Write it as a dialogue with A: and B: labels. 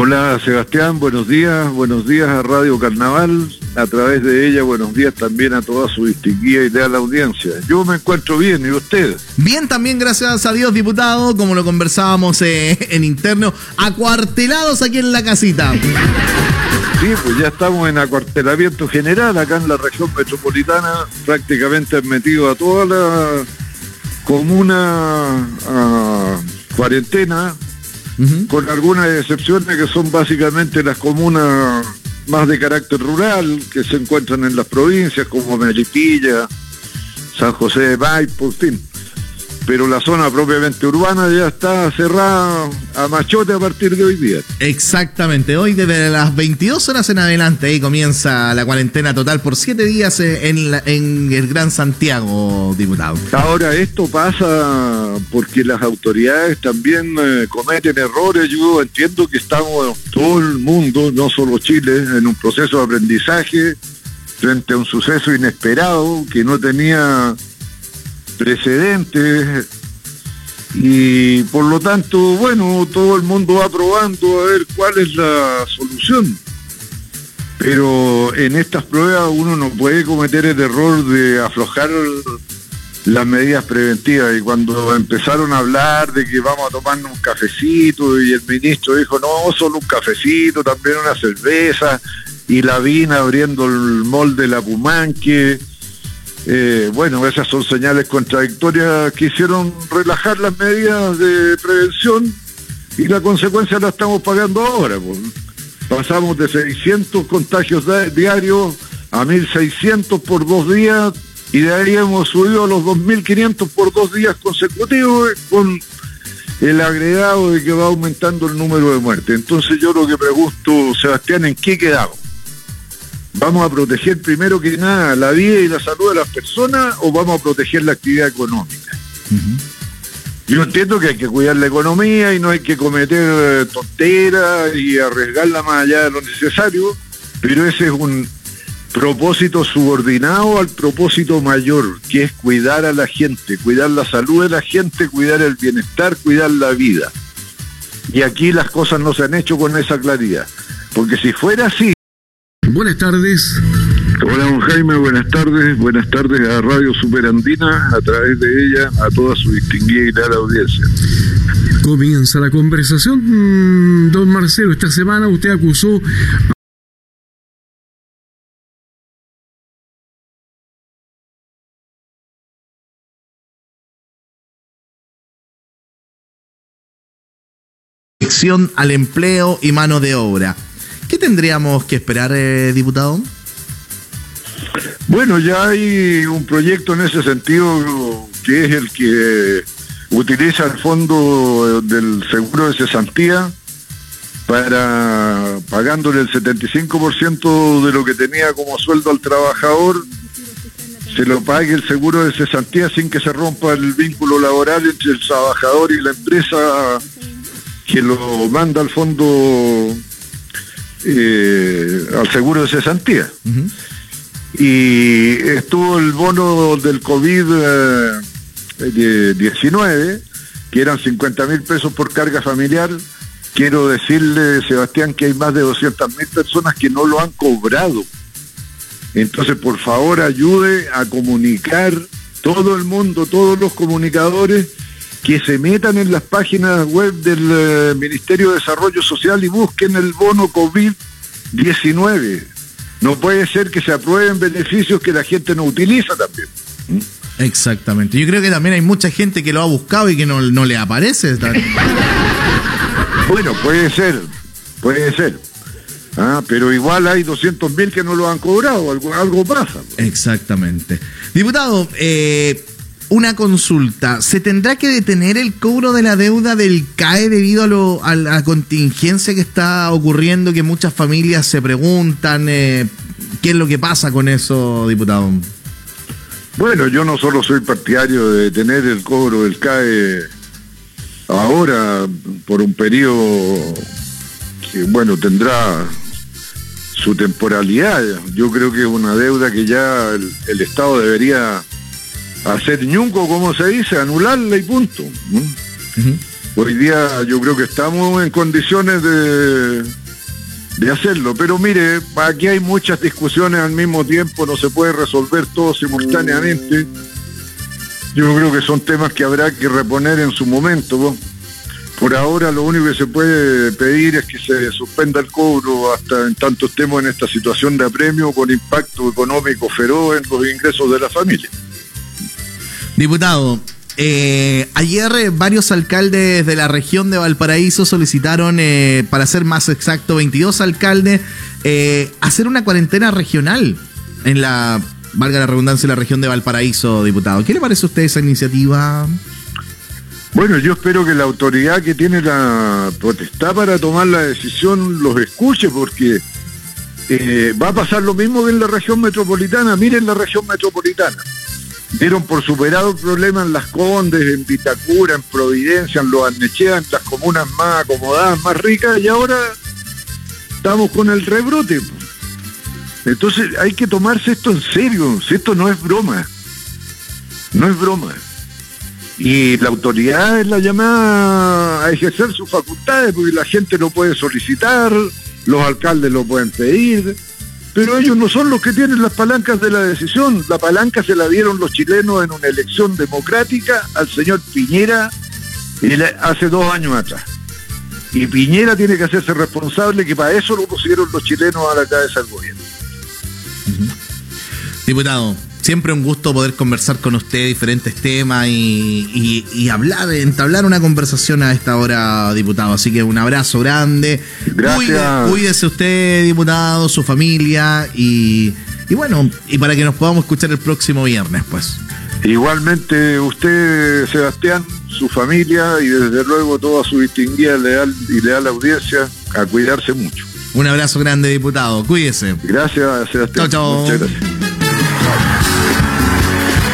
A: Hola Sebastián, buenos días, buenos días a Radio Carnaval, a través de ella buenos días también a toda su distinguida y leal audiencia. Yo me encuentro bien, ¿y usted?
B: Bien también, gracias a Dios, diputado, como lo conversábamos eh, en interno, acuartelados aquí en la casita.
A: Sí, pues ya estamos en acuartelamiento general acá en la región metropolitana, prácticamente metido a toda la comuna a cuarentena, con algunas excepciones que son básicamente las comunas más de carácter rural que se encuentran en las provincias como Melipilla, San José de Maipo, en fin pero la zona propiamente urbana ya está cerrada a machote a partir de hoy día.
B: Exactamente, hoy desde las 22 horas en adelante ahí comienza la cuarentena total por siete días en, en el Gran Santiago, diputado.
A: Ahora esto pasa porque las autoridades también eh, cometen errores, yo entiendo que estamos todo el mundo, no solo Chile, en un proceso de aprendizaje frente a un suceso inesperado que no tenía precedentes y por lo tanto, bueno, todo el mundo va probando a ver cuál es la solución. Pero en estas pruebas uno no puede cometer el error de aflojar las medidas preventivas y cuando empezaron a hablar de que vamos a tomarnos un cafecito y el ministro dijo no, solo un cafecito, también una cerveza y la vina abriendo el molde de la Pumanque eh, bueno, esas son señales contradictorias que hicieron relajar las medidas de prevención y la consecuencia la estamos pagando ahora. Pasamos de 600 contagios diarios a 1.600 por dos días y de ahí hemos subido a los 2.500 por dos días consecutivos con el agregado de que va aumentando el número de muertes. Entonces yo lo que pregunto, Sebastián, ¿en qué quedamos? ¿Vamos a proteger primero que nada la vida y la salud de las personas o vamos a proteger la actividad económica? Yo entiendo que hay que cuidar la economía y no hay que cometer eh, tonteras y arriesgarla más allá de lo necesario, pero ese es un propósito subordinado al propósito mayor, que es cuidar a la gente, cuidar la salud de la gente, cuidar el bienestar, cuidar la vida. Y aquí las cosas no se han hecho con esa claridad, porque si fuera así,
C: Buenas tardes.
A: Hola, don Jaime, buenas tardes. Buenas tardes a Radio Superandina, a través de ella, a toda su distinguida y gran audiencia.
C: Comienza la conversación. Mm, don Marcelo, esta semana usted acusó
B: al empleo y mano de obra. ¿Qué tendríamos que esperar, eh, diputado?
A: Bueno, ya hay un proyecto en ese sentido que es el que utiliza el fondo del seguro de cesantía para pagándole el 75% de lo que tenía como sueldo al trabajador, se lo pague el seguro de cesantía sin que se rompa el vínculo laboral entre el trabajador y la empresa que lo manda al fondo eh, al seguro de cesantía. Y estuvo el bono del COVID-19, eh, que eran 50 mil pesos por carga familiar. Quiero decirle, Sebastián, que hay más de 200 mil personas que no lo han cobrado. Entonces, por favor, ayude a comunicar todo el mundo, todos los comunicadores, que se metan en las páginas web del eh, Ministerio de Desarrollo Social y busquen el bono COVID-19. No puede ser que se aprueben beneficios que la gente no utiliza también.
B: ¿Mm? Exactamente. Yo creo que también hay mucha gente que lo ha buscado y que no, le aparece.
A: bueno, puede ser, puede ser. Ah, pero igual hay 200 mil que no lo han cobrado, algo, algo pasa.
B: Exactamente. Diputado, eh, una consulta. ¿Se tendrá que detener el cobro de la deuda del CAE debido a, la contingencia que está ocurriendo? Que muchas familias se preguntan eh, qué es lo que pasa con eso, diputado.
A: Bueno, yo no solo soy partidario de detener el cobro del CAE ahora por un periodo que, bueno, tendrá su temporalidad. Yo creo que es una deuda que ya el Estado debería hacer ñunco, como se dice, anularla y punto. Hoy día yo creo que estamos en condiciones de, de hacerlo, pero mire, aquí hay muchas discusiones al mismo tiempo, no se puede resolver todo simultáneamente. Yo creo que son temas que habrá que reponer en su momento. ¿no? Por ahora lo único que se puede pedir es que se suspenda el cobro hasta en tanto estemos en esta situación de apremio con impacto económico feroz en los ingresos de la familia.
B: Diputado, eh, ayer eh, varios alcaldes de la región de Valparaíso solicitaron, eh, para ser más exacto, 22 alcaldes, eh, hacer una cuarentena regional en la, valga la redundancia, la región de Valparaíso, diputado. ¿Qué le parece a usted esa iniciativa?
A: Bueno, yo espero que la autoridad que tiene la potestad para tomar la decisión los escuche porque eh, va a pasar lo mismo que en la región metropolitana. Miren la región metropolitana. Dieron por superado el problema en Las Condes, en Vitacura, en Providencia, en Los Arnechea, en las comunas más acomodadas, más ricas, y ahora estamos con el rebrote. Entonces hay que tomarse esto en serio, si esto no es broma, no es broma. Y la autoridad es la llamada a ejercer sus facultades, porque la gente lo puede solicitar, los alcaldes lo pueden pedir, pero ellos no son los que tienen las palancas de la decisión. La palanca se la dieron los chilenos en una elección democrática al señor Piñera hace dos años atrás. Y Piñera tiene que hacerse responsable que para eso lo pusieron los chilenos a la cabeza del gobierno.
B: Diputado, siempre un gusto poder conversar con usted diferentes temas y, y, y, hablar, entablar una conversación a esta hora, diputado. Así que un abrazo grande.
A: Gracias.
B: Cuide, cuídese usted, diputado, su familia y, y bueno, y para que nos podamos escuchar el próximo viernes, pues.
A: Igualmente usted, Sebastián, su familia y desde luego toda su distinguida leal y leal audiencia a cuidarse mucho.
B: Un abrazo grande, diputado. Cuídese.
A: Gracias, Sebastián.
B: Chao, chao.
A: Muchas gracias.